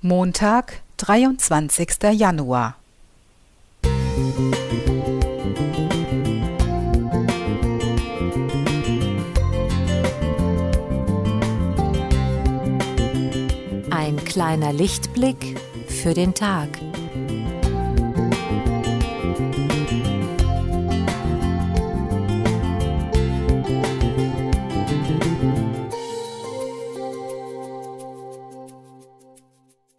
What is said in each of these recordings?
Montag, 23. Januar. Ein kleiner Lichtblick für den Tag.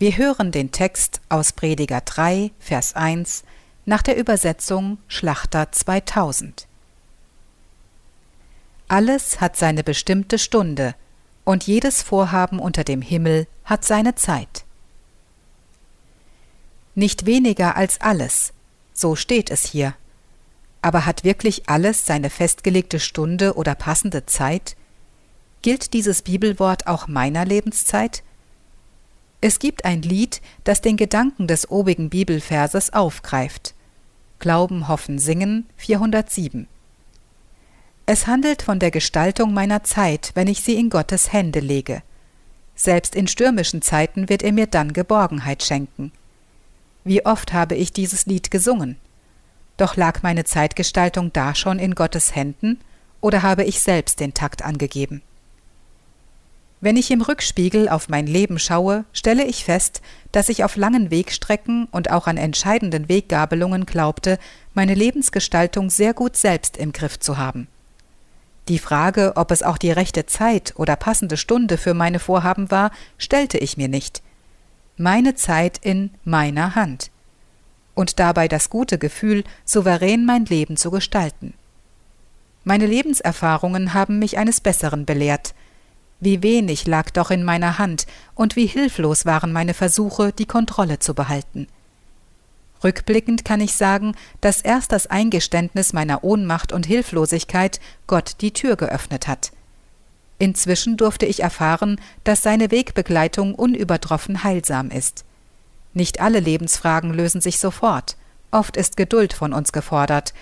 Wir hören den Text aus Prediger 3, Vers 1 nach der Übersetzung Schlachter 2000. Alles hat seine bestimmte Stunde, und jedes Vorhaben unter dem Himmel hat seine Zeit. Nicht weniger als alles, so steht es hier. Aber hat wirklich alles seine festgelegte Stunde oder passende Zeit? Gilt dieses Bibelwort auch meiner Lebenszeit? Es gibt ein Lied, das den Gedanken des obigen Bibelverses aufgreift. Glauben, Hoffen, Singen 407. Es handelt von der Gestaltung meiner Zeit, wenn ich sie in Gottes Hände lege. Selbst in stürmischen Zeiten wird er mir dann Geborgenheit schenken. Wie oft habe ich dieses Lied gesungen? Doch lag meine Zeitgestaltung da schon in Gottes Händen oder habe ich selbst den Takt angegeben? Wenn ich im Rückspiegel auf mein Leben schaue, stelle ich fest, dass ich auf langen Wegstrecken und auch an entscheidenden Weggabelungen glaubte, meine Lebensgestaltung sehr gut selbst im Griff zu haben. Die Frage, ob es auch die rechte Zeit oder passende Stunde für meine Vorhaben war, stellte ich mir nicht. Meine Zeit in meiner Hand. Und dabei das gute Gefühl, souverän mein Leben zu gestalten. Meine Lebenserfahrungen haben mich eines Besseren belehrt – wie wenig lag doch in meiner Hand und wie hilflos waren meine Versuche, die Kontrolle zu behalten. Rückblickend kann ich sagen, dass erst das Eingeständnis meiner Ohnmacht und Hilflosigkeit Gott die Tür geöffnet hat. Inzwischen durfte ich erfahren, dass seine Wegbegleitung unübertroffen heilsam ist. Nicht alle Lebensfragen lösen sich sofort, oft ist Geduld von uns gefordert,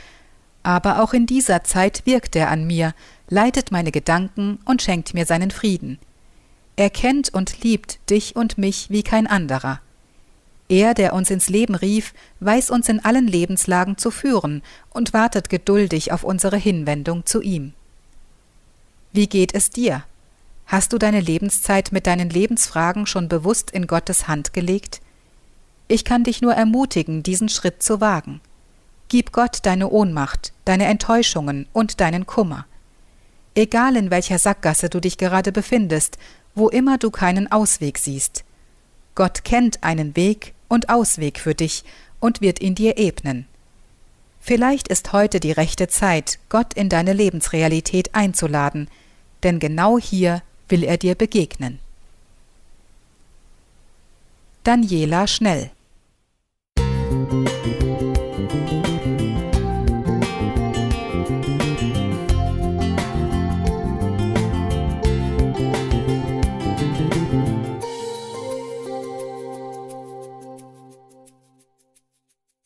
aber auch in dieser Zeit wirkt er an mir, leitet meine Gedanken und schenkt mir seinen Frieden. Er kennt und liebt dich und mich wie kein anderer. Er, der uns ins Leben rief, weiß uns in allen Lebenslagen zu führen und wartet geduldig auf unsere Hinwendung zu ihm. Wie geht es dir? Hast du deine Lebenszeit mit deinen Lebensfragen schon bewusst in Gottes Hand gelegt? Ich kann dich nur ermutigen, diesen Schritt zu wagen. Gib Gott deine Ohnmacht, deine Enttäuschungen und deinen Kummer. Egal in welcher Sackgasse du dich gerade befindest, wo immer du keinen Ausweg siehst. Gott kennt einen Weg und Ausweg für dich und wird ihn dir ebnen. Vielleicht ist heute die rechte Zeit, Gott in deine Lebensrealität einzuladen, denn genau hier will er dir begegnen. Daniela Schnell